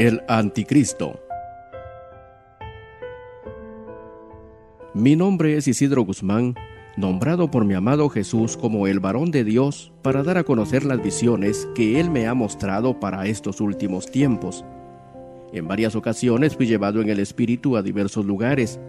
El Anticristo. Mi nombre es Isidro Guzmán, nombrado por mi amado Jesús como el varón de Dios para dar a conocer las visiones que Él me ha mostrado para estos últimos tiempos. En varias ocasiones fui llevado en el Espíritu a diversos lugares,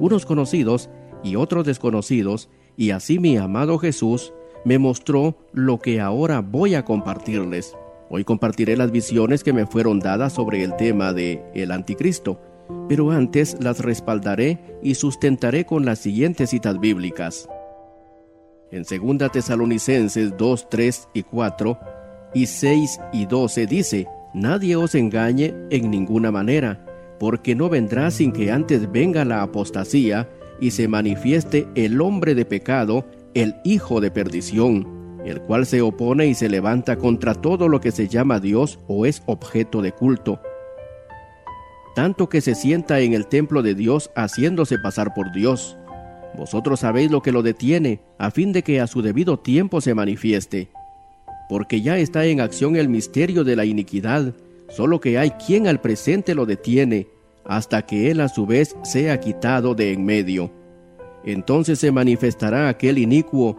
unos conocidos y otros desconocidos, y así mi amado Jesús me mostró lo que ahora voy a compartirles. Hoy compartiré las visiones que me fueron dadas sobre el tema de el anticristo, pero antes las respaldaré y sustentaré con las siguientes citas bíblicas. En 2 Tesalonicenses 2, 3 y 4 y 6 y 12 dice, Nadie os engañe en ninguna manera, porque no vendrá sin que antes venga la apostasía y se manifieste el hombre de pecado, el hijo de perdición el cual se opone y se levanta contra todo lo que se llama Dios o es objeto de culto, tanto que se sienta en el templo de Dios haciéndose pasar por Dios. Vosotros sabéis lo que lo detiene, a fin de que a su debido tiempo se manifieste. Porque ya está en acción el misterio de la iniquidad, solo que hay quien al presente lo detiene, hasta que él a su vez sea quitado de en medio. Entonces se manifestará aquel inicuo,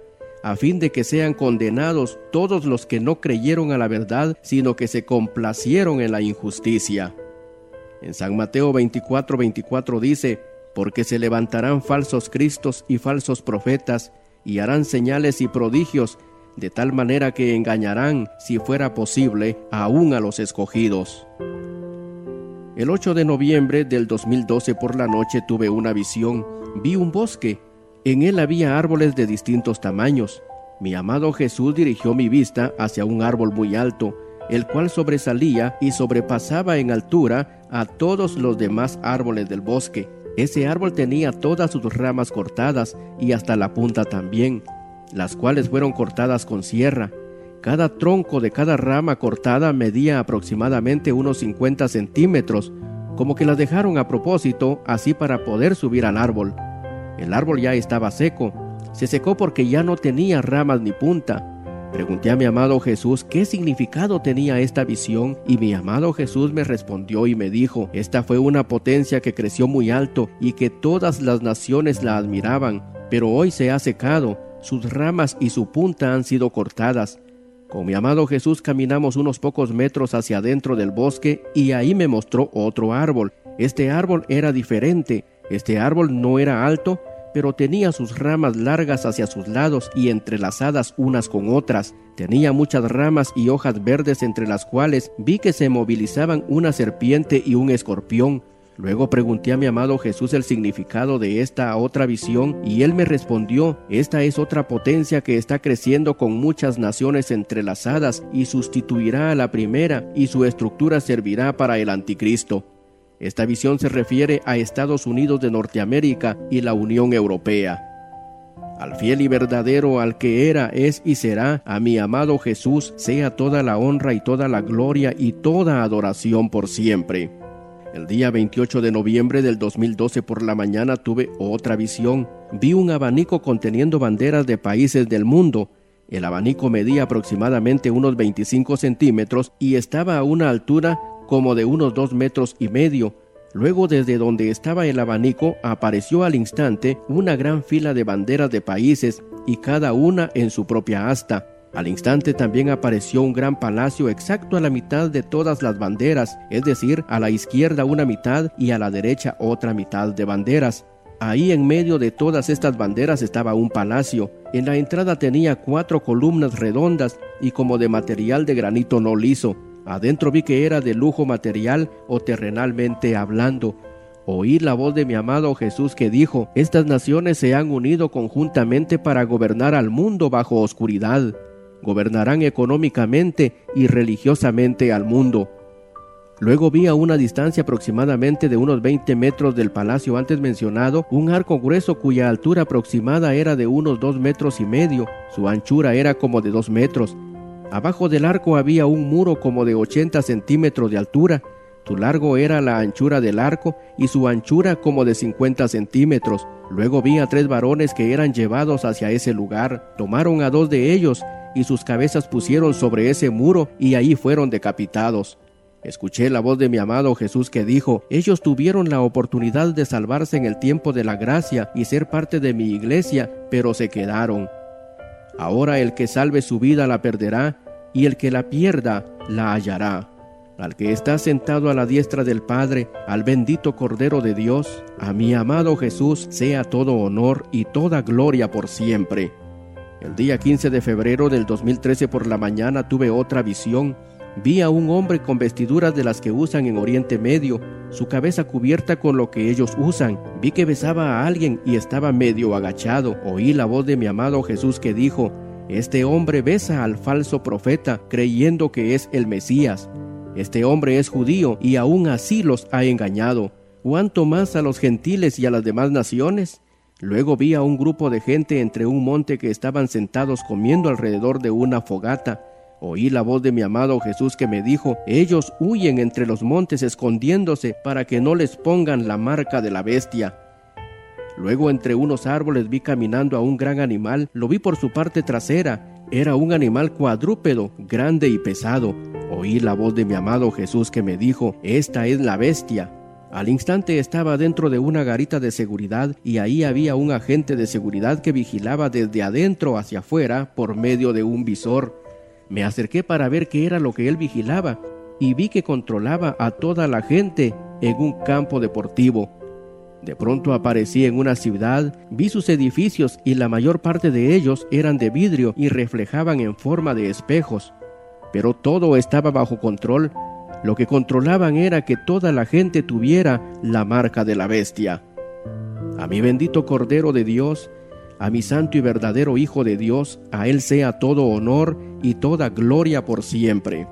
a fin de que sean condenados todos los que no creyeron a la verdad, sino que se complacieron en la injusticia. En San Mateo 24, 24 dice, porque se levantarán falsos cristos y falsos profetas, y harán señales y prodigios, de tal manera que engañarán, si fuera posible, aún a los escogidos. El 8 de noviembre del 2012 por la noche tuve una visión. Vi un bosque en él había árboles de distintos tamaños. Mi amado Jesús dirigió mi vista hacia un árbol muy alto, el cual sobresalía y sobrepasaba en altura a todos los demás árboles del bosque. Ese árbol tenía todas sus ramas cortadas y hasta la punta también, las cuales fueron cortadas con sierra. Cada tronco de cada rama cortada medía aproximadamente unos 50 centímetros, como que las dejaron a propósito así para poder subir al árbol. El árbol ya estaba seco. Se secó porque ya no tenía ramas ni punta. Pregunté a mi amado Jesús qué significado tenía esta visión y mi amado Jesús me respondió y me dijo, esta fue una potencia que creció muy alto y que todas las naciones la admiraban, pero hoy se ha secado, sus ramas y su punta han sido cortadas. Con mi amado Jesús caminamos unos pocos metros hacia adentro del bosque y ahí me mostró otro árbol. Este árbol era diferente, este árbol no era alto, pero tenía sus ramas largas hacia sus lados y entrelazadas unas con otras. Tenía muchas ramas y hojas verdes entre las cuales vi que se movilizaban una serpiente y un escorpión. Luego pregunté a mi amado Jesús el significado de esta otra visión y él me respondió, esta es otra potencia que está creciendo con muchas naciones entrelazadas y sustituirá a la primera y su estructura servirá para el anticristo. Esta visión se refiere a Estados Unidos de Norteamérica y la Unión Europea. Al fiel y verdadero al que era, es y será, a mi amado Jesús, sea toda la honra y toda la gloria y toda adoración por siempre. El día 28 de noviembre del 2012 por la mañana tuve otra visión. Vi un abanico conteniendo banderas de países del mundo. El abanico medía aproximadamente unos 25 centímetros y estaba a una altura como de unos dos metros y medio. Luego desde donde estaba el abanico apareció al instante una gran fila de banderas de países y cada una en su propia asta. Al instante también apareció un gran palacio exacto a la mitad de todas las banderas, es decir, a la izquierda una mitad y a la derecha otra mitad de banderas. Ahí en medio de todas estas banderas estaba un palacio. En la entrada tenía cuatro columnas redondas y como de material de granito no liso. Adentro vi que era de lujo material o terrenalmente hablando. Oí la voz de mi amado Jesús que dijo, estas naciones se han unido conjuntamente para gobernar al mundo bajo oscuridad. Gobernarán económicamente y religiosamente al mundo. Luego vi a una distancia aproximadamente de unos 20 metros del palacio antes mencionado un arco grueso cuya altura aproximada era de unos 2 metros y medio, su anchura era como de 2 metros. Abajo del arco había un muro como de 80 centímetros de altura, su largo era la anchura del arco y su anchura como de 50 centímetros. Luego vi a tres varones que eran llevados hacia ese lugar, tomaron a dos de ellos y sus cabezas pusieron sobre ese muro y ahí fueron decapitados. Escuché la voz de mi amado Jesús que dijo, ellos tuvieron la oportunidad de salvarse en el tiempo de la gracia y ser parte de mi iglesia, pero se quedaron. Ahora el que salve su vida la perderá, y el que la pierda la hallará. Al que está sentado a la diestra del Padre, al bendito Cordero de Dios, a mi amado Jesús sea todo honor y toda gloria por siempre. El día 15 de febrero del 2013 por la mañana tuve otra visión Vi a un hombre con vestiduras de las que usan en Oriente Medio, su cabeza cubierta con lo que ellos usan. Vi que besaba a alguien y estaba medio agachado. Oí la voz de mi amado Jesús que dijo, Este hombre besa al falso profeta, creyendo que es el Mesías. Este hombre es judío y aún así los ha engañado. ¿Cuánto más a los gentiles y a las demás naciones? Luego vi a un grupo de gente entre un monte que estaban sentados comiendo alrededor de una fogata. Oí la voz de mi amado Jesús que me dijo, ellos huyen entre los montes escondiéndose para que no les pongan la marca de la bestia. Luego entre unos árboles vi caminando a un gran animal, lo vi por su parte trasera, era un animal cuadrúpedo, grande y pesado. Oí la voz de mi amado Jesús que me dijo, esta es la bestia. Al instante estaba dentro de una garita de seguridad y ahí había un agente de seguridad que vigilaba desde adentro hacia afuera por medio de un visor. Me acerqué para ver qué era lo que él vigilaba y vi que controlaba a toda la gente en un campo deportivo. De pronto aparecí en una ciudad, vi sus edificios y la mayor parte de ellos eran de vidrio y reflejaban en forma de espejos. Pero todo estaba bajo control. Lo que controlaban era que toda la gente tuviera la marca de la bestia. A mi bendito Cordero de Dios, a mi santo y verdadero Hijo de Dios, a Él sea todo honor y toda gloria por siempre.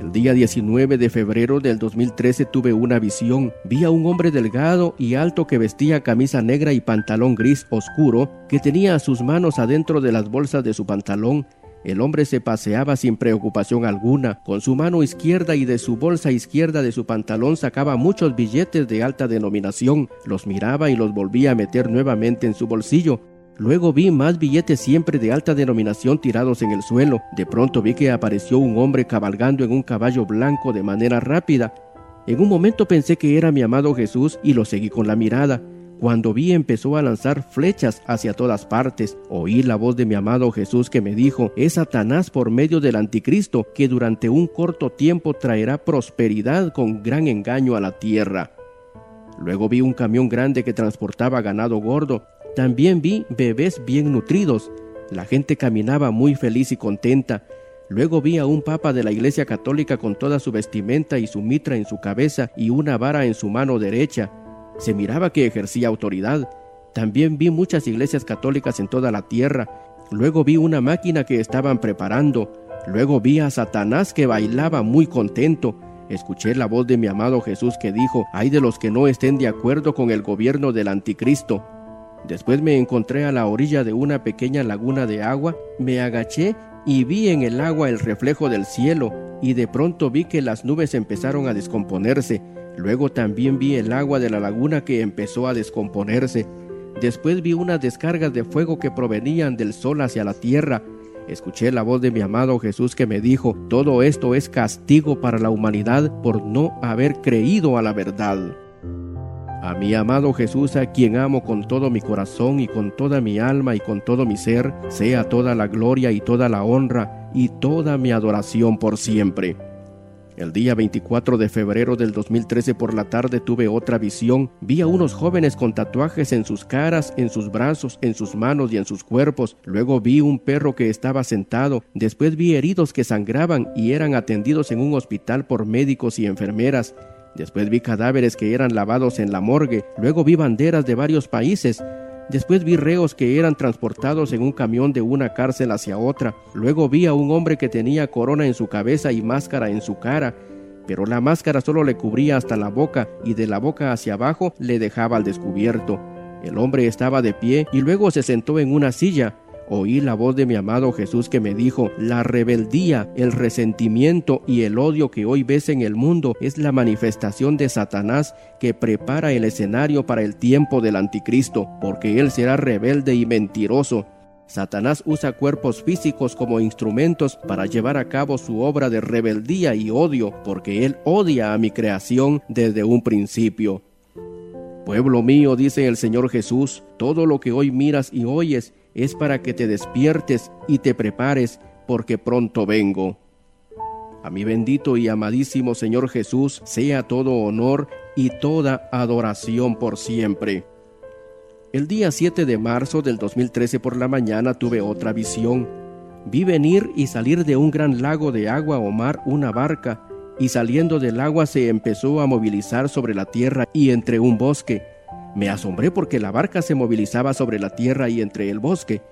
El día 19 de febrero del 2013 tuve una visión. Vi a un hombre delgado y alto que vestía camisa negra y pantalón gris oscuro, que tenía sus manos adentro de las bolsas de su pantalón el hombre se paseaba sin preocupación alguna. Con su mano izquierda y de su bolsa izquierda de su pantalón sacaba muchos billetes de alta denominación, los miraba y los volvía a meter nuevamente en su bolsillo. Luego vi más billetes siempre de alta denominación tirados en el suelo. De pronto vi que apareció un hombre cabalgando en un caballo blanco de manera rápida. En un momento pensé que era mi amado Jesús y lo seguí con la mirada. Cuando vi empezó a lanzar flechas hacia todas partes. Oí la voz de mi amado Jesús que me dijo, es Satanás por medio del anticristo que durante un corto tiempo traerá prosperidad con gran engaño a la tierra. Luego vi un camión grande que transportaba ganado gordo. También vi bebés bien nutridos. La gente caminaba muy feliz y contenta. Luego vi a un papa de la Iglesia Católica con toda su vestimenta y su mitra en su cabeza y una vara en su mano derecha. Se miraba que ejercía autoridad. También vi muchas iglesias católicas en toda la tierra. Luego vi una máquina que estaban preparando. Luego vi a Satanás que bailaba muy contento. Escuché la voz de mi amado Jesús que dijo, hay de los que no estén de acuerdo con el gobierno del anticristo. Después me encontré a la orilla de una pequeña laguna de agua, me agaché y vi en el agua el reflejo del cielo, y de pronto vi que las nubes empezaron a descomponerse, Luego también vi el agua de la laguna que empezó a descomponerse. Después vi unas descargas de fuego que provenían del sol hacia la tierra. Escuché la voz de mi amado Jesús que me dijo, todo esto es castigo para la humanidad por no haber creído a la verdad. A mi amado Jesús, a quien amo con todo mi corazón y con toda mi alma y con todo mi ser, sea toda la gloria y toda la honra y toda mi adoración por siempre. El día 24 de febrero del 2013 por la tarde tuve otra visión. Vi a unos jóvenes con tatuajes en sus caras, en sus brazos, en sus manos y en sus cuerpos. Luego vi un perro que estaba sentado. Después vi heridos que sangraban y eran atendidos en un hospital por médicos y enfermeras. Después vi cadáveres que eran lavados en la morgue. Luego vi banderas de varios países. Después vi reos que eran transportados en un camión de una cárcel hacia otra. Luego vi a un hombre que tenía corona en su cabeza y máscara en su cara. pero la máscara solo le cubría hasta la boca y de la boca hacia abajo le dejaba al descubierto. El hombre estaba de pie y luego se sentó en una silla. Oí la voz de mi amado Jesús que me dijo, la rebeldía, el resentimiento y el odio que hoy ves en el mundo es la manifestación de Satanás que prepara el escenario para el tiempo del anticristo, porque él será rebelde y mentiroso. Satanás usa cuerpos físicos como instrumentos para llevar a cabo su obra de rebeldía y odio, porque él odia a mi creación desde un principio. Pueblo mío, dice el Señor Jesús, todo lo que hoy miras y oyes es para que te despiertes y te prepares, porque pronto vengo. A mi bendito y amadísimo Señor Jesús sea todo honor y toda adoración por siempre. El día 7 de marzo del 2013 por la mañana tuve otra visión. Vi venir y salir de un gran lago de agua o mar una barca, y saliendo del agua se empezó a movilizar sobre la tierra y entre un bosque. Me asombré porque la barca se movilizaba sobre la tierra y entre el bosque.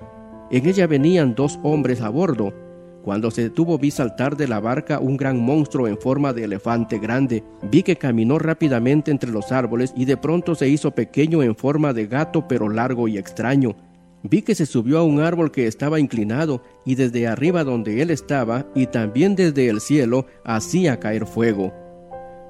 En ella venían dos hombres a bordo, cuando se detuvo vi saltar de la barca un gran monstruo en forma de elefante grande. Vi que caminó rápidamente entre los árboles y de pronto se hizo pequeño en forma de gato pero largo y extraño. Vi que se subió a un árbol que estaba inclinado y desde arriba donde él estaba y también desde el cielo hacía caer fuego.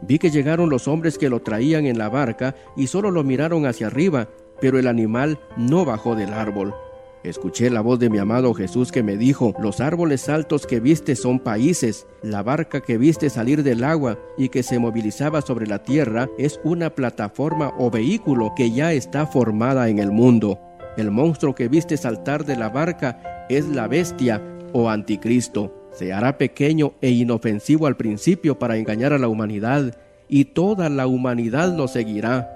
Vi que llegaron los hombres que lo traían en la barca y solo lo miraron hacia arriba, pero el animal no bajó del árbol. Escuché la voz de mi amado Jesús que me dijo, los árboles altos que viste son países, la barca que viste salir del agua y que se movilizaba sobre la tierra es una plataforma o vehículo que ya está formada en el mundo. El monstruo que viste saltar de la barca es la bestia o anticristo. Se hará pequeño e inofensivo al principio para engañar a la humanidad, y toda la humanidad lo seguirá.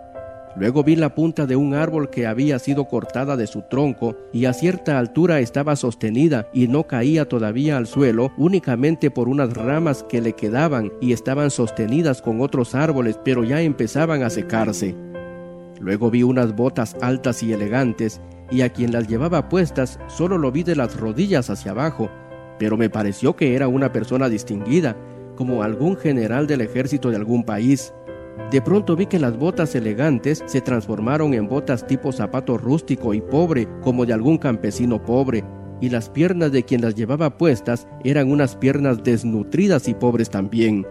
Luego vi la punta de un árbol que había sido cortada de su tronco y a cierta altura estaba sostenida y no caía todavía al suelo únicamente por unas ramas que le quedaban y estaban sostenidas con otros árboles pero ya empezaban a secarse. Luego vi unas botas altas y elegantes y a quien las llevaba puestas solo lo vi de las rodillas hacia abajo, pero me pareció que era una persona distinguida, como algún general del ejército de algún país. De pronto vi que las botas elegantes se transformaron en botas tipo zapato rústico y pobre, como de algún campesino pobre, y las piernas de quien las llevaba puestas eran unas piernas desnutridas y pobres también.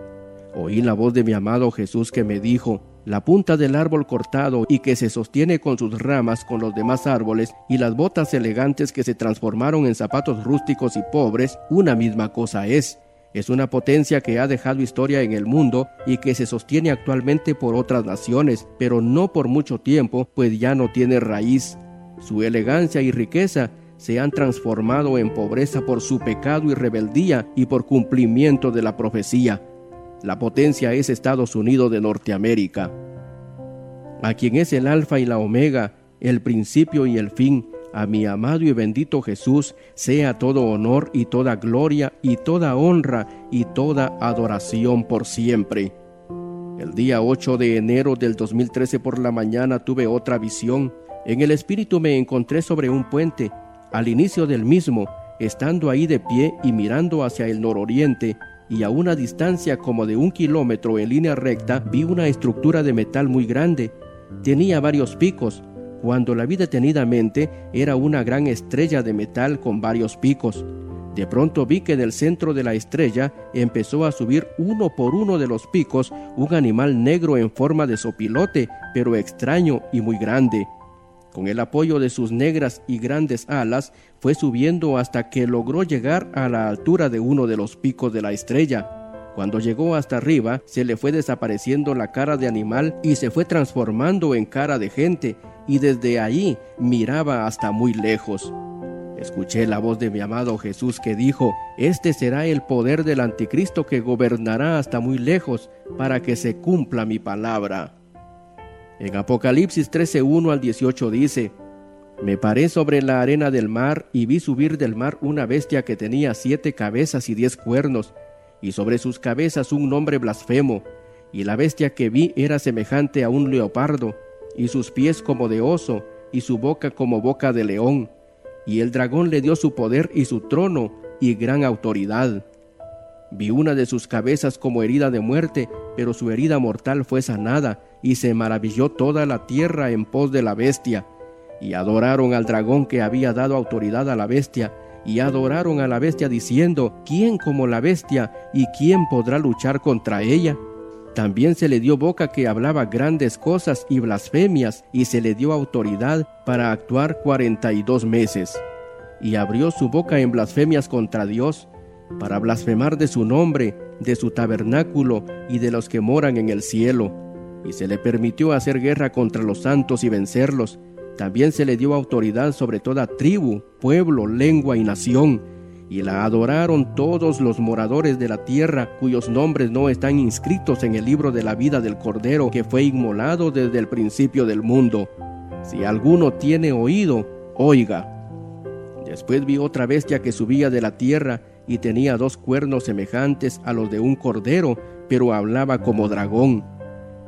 Oí la voz de mi amado Jesús que me dijo, la punta del árbol cortado y que se sostiene con sus ramas con los demás árboles, y las botas elegantes que se transformaron en zapatos rústicos y pobres, una misma cosa es. Es una potencia que ha dejado historia en el mundo y que se sostiene actualmente por otras naciones, pero no por mucho tiempo, pues ya no tiene raíz. Su elegancia y riqueza se han transformado en pobreza por su pecado y rebeldía y por cumplimiento de la profecía. La potencia es Estados Unidos de Norteamérica, a quien es el alfa y la omega, el principio y el fin, a mi amado y bendito Jesús sea todo honor y toda gloria y toda honra y toda adoración por siempre. El día 8 de enero del 2013 por la mañana tuve otra visión. En el espíritu me encontré sobre un puente, al inicio del mismo, estando ahí de pie y mirando hacia el nororiente, y a una distancia como de un kilómetro en línea recta vi una estructura de metal muy grande. Tenía varios picos, cuando la vi detenidamente era una gran estrella de metal con varios picos. De pronto vi que del centro de la estrella empezó a subir uno por uno de los picos un animal negro en forma de sopilote, pero extraño y muy grande. Con el apoyo de sus negras y grandes alas, fue subiendo hasta que logró llegar a la altura de uno de los picos de la estrella. Cuando llegó hasta arriba, se le fue desapareciendo la cara de animal y se fue transformando en cara de gente, y desde allí miraba hasta muy lejos. Escuché la voz de mi amado Jesús que dijo, Este será el poder del anticristo que gobernará hasta muy lejos para que se cumpla mi palabra. En Apocalipsis 13:1 al 18 dice, Me paré sobre la arena del mar y vi subir del mar una bestia que tenía siete cabezas y diez cuernos, y sobre sus cabezas un nombre blasfemo, y la bestia que vi era semejante a un leopardo, y sus pies como de oso, y su boca como boca de león. Y el dragón le dio su poder y su trono y gran autoridad. Vi una de sus cabezas como herida de muerte, pero su herida mortal fue sanada, y se maravilló toda la tierra en pos de la bestia. Y adoraron al dragón que había dado autoridad a la bestia, y adoraron a la bestia diciendo, ¿quién como la bestia y quién podrá luchar contra ella? También se le dio boca que hablaba grandes cosas y blasfemias, y se le dio autoridad para actuar cuarenta y dos meses. Y abrió su boca en blasfemias contra Dios, para blasfemar de su nombre, de su tabernáculo y de los que moran en el cielo. Y se le permitió hacer guerra contra los santos y vencerlos. También se le dio autoridad sobre toda tribu, pueblo, lengua y nación. Y la adoraron todos los moradores de la tierra cuyos nombres no están inscritos en el libro de la vida del Cordero que fue inmolado desde el principio del mundo. Si alguno tiene oído, oiga. Después vi otra bestia que subía de la tierra y tenía dos cuernos semejantes a los de un cordero, pero hablaba como dragón,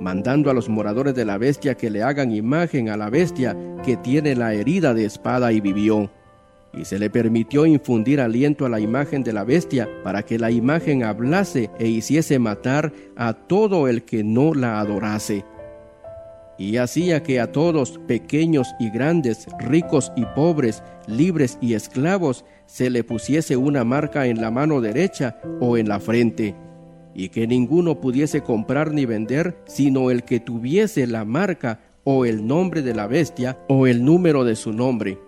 mandando a los moradores de la bestia que le hagan imagen a la bestia que tiene la herida de espada y vivió. Y se le permitió infundir aliento a la imagen de la bestia para que la imagen hablase e hiciese matar a todo el que no la adorase y hacía que a todos, pequeños y grandes, ricos y pobres, libres y esclavos, se le pusiese una marca en la mano derecha o en la frente, y que ninguno pudiese comprar ni vender, sino el que tuviese la marca o el nombre de la bestia o el número de su nombre.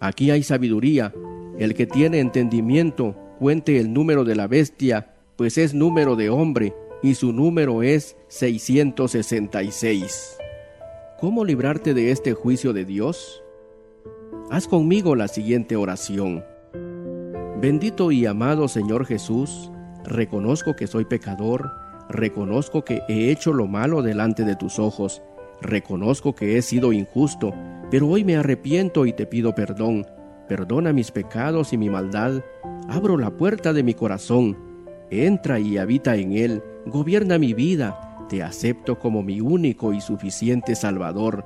Aquí hay sabiduría. El que tiene entendimiento, cuente el número de la bestia, pues es número de hombre, y su número es 666. ¿Cómo librarte de este juicio de Dios? Haz conmigo la siguiente oración. Bendito y amado Señor Jesús, reconozco que soy pecador, reconozco que he hecho lo malo delante de tus ojos, reconozco que he sido injusto, pero hoy me arrepiento y te pido perdón. Perdona mis pecados y mi maldad, abro la puerta de mi corazón, entra y habita en él, gobierna mi vida, te acepto como mi único y suficiente Salvador.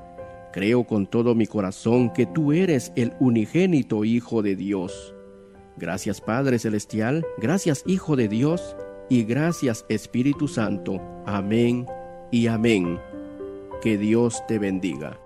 Creo con todo mi corazón que tú eres el unigénito Hijo de Dios. Gracias Padre Celestial, gracias Hijo de Dios y gracias Espíritu Santo. Amén y amén. Que Dios te bendiga.